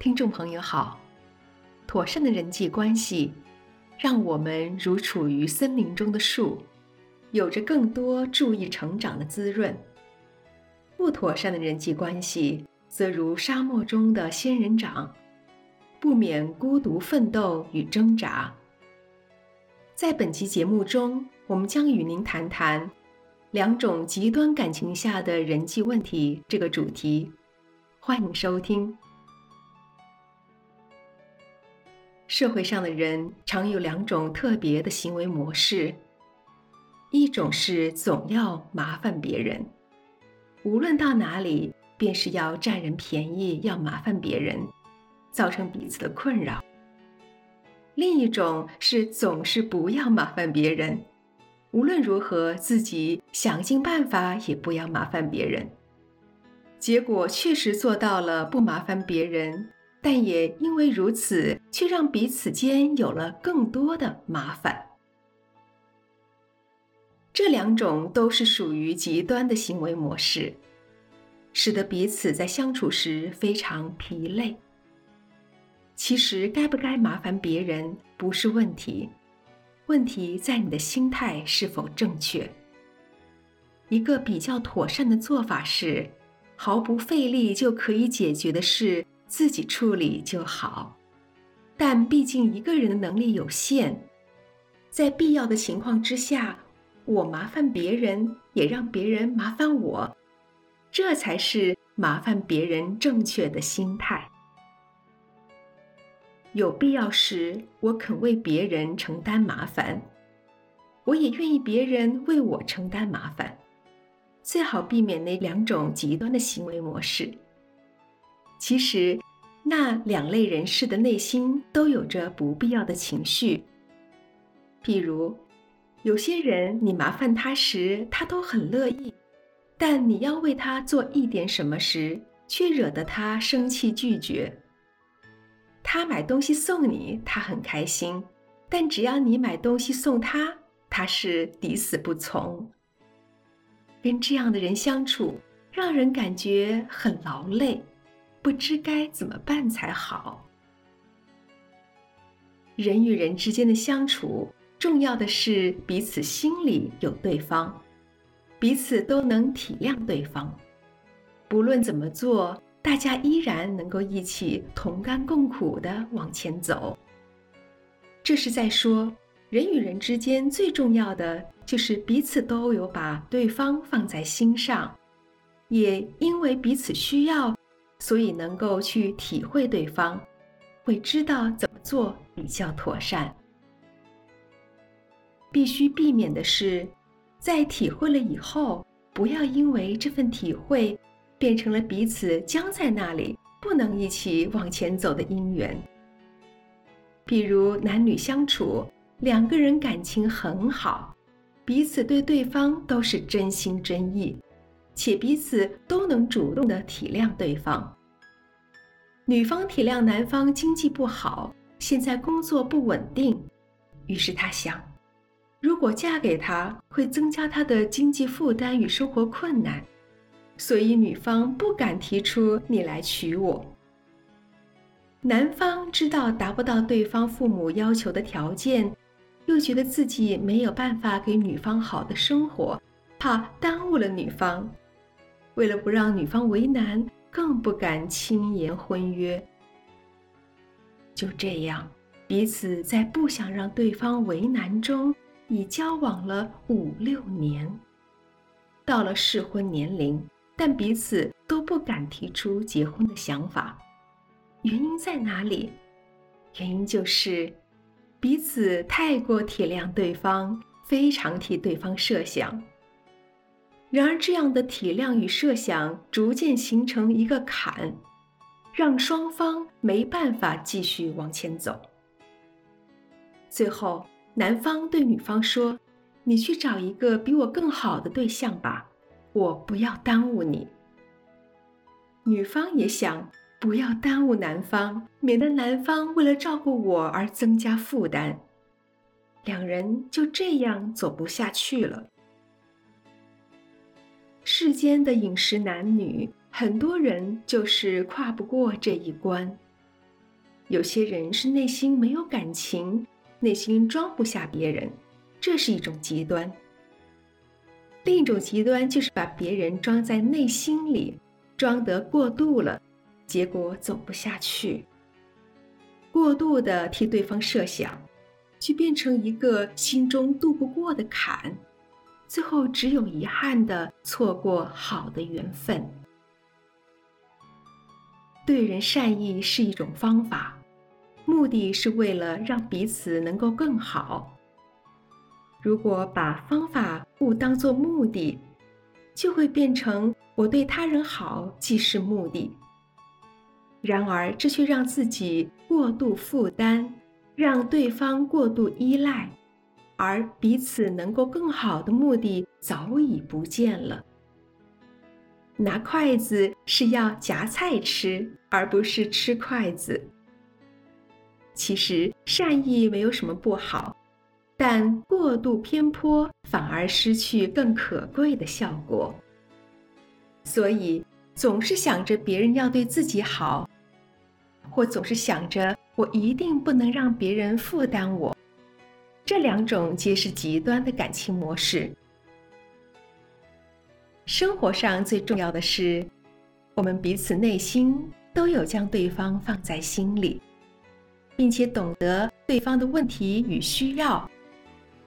听众朋友好，妥善的人际关系，让我们如处于森林中的树，有着更多注意成长的滋润；不妥善的人际关系，则如沙漠中的仙人掌，不免孤独奋斗与挣扎。在本期节目中，我们将与您谈谈两种极端感情下的人际问题这个主题。欢迎收听。社会上的人常有两种特别的行为模式，一种是总要麻烦别人，无论到哪里，便是要占人便宜，要麻烦别人，造成彼此的困扰；另一种是总是不要麻烦别人，无论如何，自己想尽办法也不要麻烦别人，结果确实做到了不麻烦别人。但也因为如此，却让彼此间有了更多的麻烦。这两种都是属于极端的行为模式，使得彼此在相处时非常疲累。其实，该不该麻烦别人不是问题，问题在你的心态是否正确。一个比较妥善的做法是，毫不费力就可以解决的事。自己处理就好，但毕竟一个人的能力有限，在必要的情况之下，我麻烦别人，也让别人麻烦我，这才是麻烦别人正确的心态。有必要时，我肯为别人承担麻烦，我也愿意别人为我承担麻烦，最好避免那两种极端的行为模式。其实，那两类人士的内心都有着不必要的情绪。譬如，有些人你麻烦他时，他都很乐意；但你要为他做一点什么时，却惹得他生气拒绝。他买东西送你，他很开心；但只要你买东西送他，他是抵死不从。跟这样的人相处，让人感觉很劳累。不知该怎么办才好。人与人之间的相处，重要的是彼此心里有对方，彼此都能体谅对方。不论怎么做，大家依然能够一起同甘共苦的往前走。这是在说，人与人之间最重要的就是彼此都有把对方放在心上，也因为彼此需要。所以能够去体会对方，会知道怎么做比较妥善。必须避免的是，在体会了以后，不要因为这份体会变成了彼此僵在那里，不能一起往前走的因缘。比如男女相处，两个人感情很好，彼此对对方都是真心真意。且彼此都能主动的体谅对方。女方体谅男方经济不好，现在工作不稳定，于是她想，如果嫁给他，会增加他的经济负担与生活困难，所以女方不敢提出你来娶我。男方知道达不到对方父母要求的条件，又觉得自己没有办法给女方好的生活，怕耽误了女方。为了不让女方为难，更不敢轻言婚约。就这样，彼此在不想让对方为难中，已交往了五六年。到了适婚年龄，但彼此都不敢提出结婚的想法。原因在哪里？原因就是彼此太过体谅对方，非常替对方设想。然而，这样的体谅与设想逐渐形成一个坎，让双方没办法继续往前走。最后，男方对女方说：“你去找一个比我更好的对象吧，我不要耽误你。”女方也想不要耽误男方，免得男方为了照顾我而增加负担。两人就这样走不下去了。世间的饮食男女，很多人就是跨不过这一关，有些人是内心没有感情，内心装不下别人，这是一种极端。另一种极端就是把别人装在内心里，装得过度了，结果走不下去。过度的替对方设想，就变成一个心中渡不过的坎，最后只有遗憾的错过好的缘分。对人善意是一种方法，目的是为了让彼此能够更好。如果把方法误当作目的，就会变成我对他人好即是目的。然而，这却让自己过度负担，让对方过度依赖，而彼此能够更好的目的早已不见了。拿筷子是要夹菜吃，而不是吃筷子。其实善意没有什么不好。但过度偏颇，反而失去更可贵的效果。所以，总是想着别人要对自己好，或总是想着我一定不能让别人负担我，这两种皆是极端的感情模式。生活上最重要的是，我们彼此内心都有将对方放在心里，并且懂得对方的问题与需要。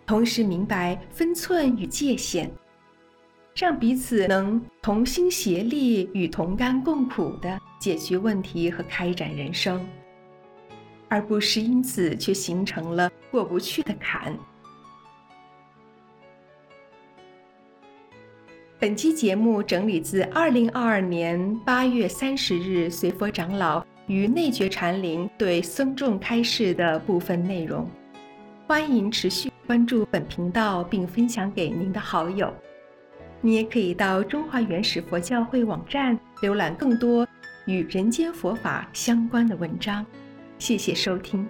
同时明白分寸与界限，让彼此能同心协力与同甘共苦地解决问题和开展人生，而不是因此却形成了过不去的坎。本期节目整理自二零二二年八月三十日随佛长老于内觉禅林对僧众开示的部分内容，欢迎持续。关注本频道并分享给您的好友，你也可以到中华原始佛教会网站浏览更多与人间佛法相关的文章。谢谢收听。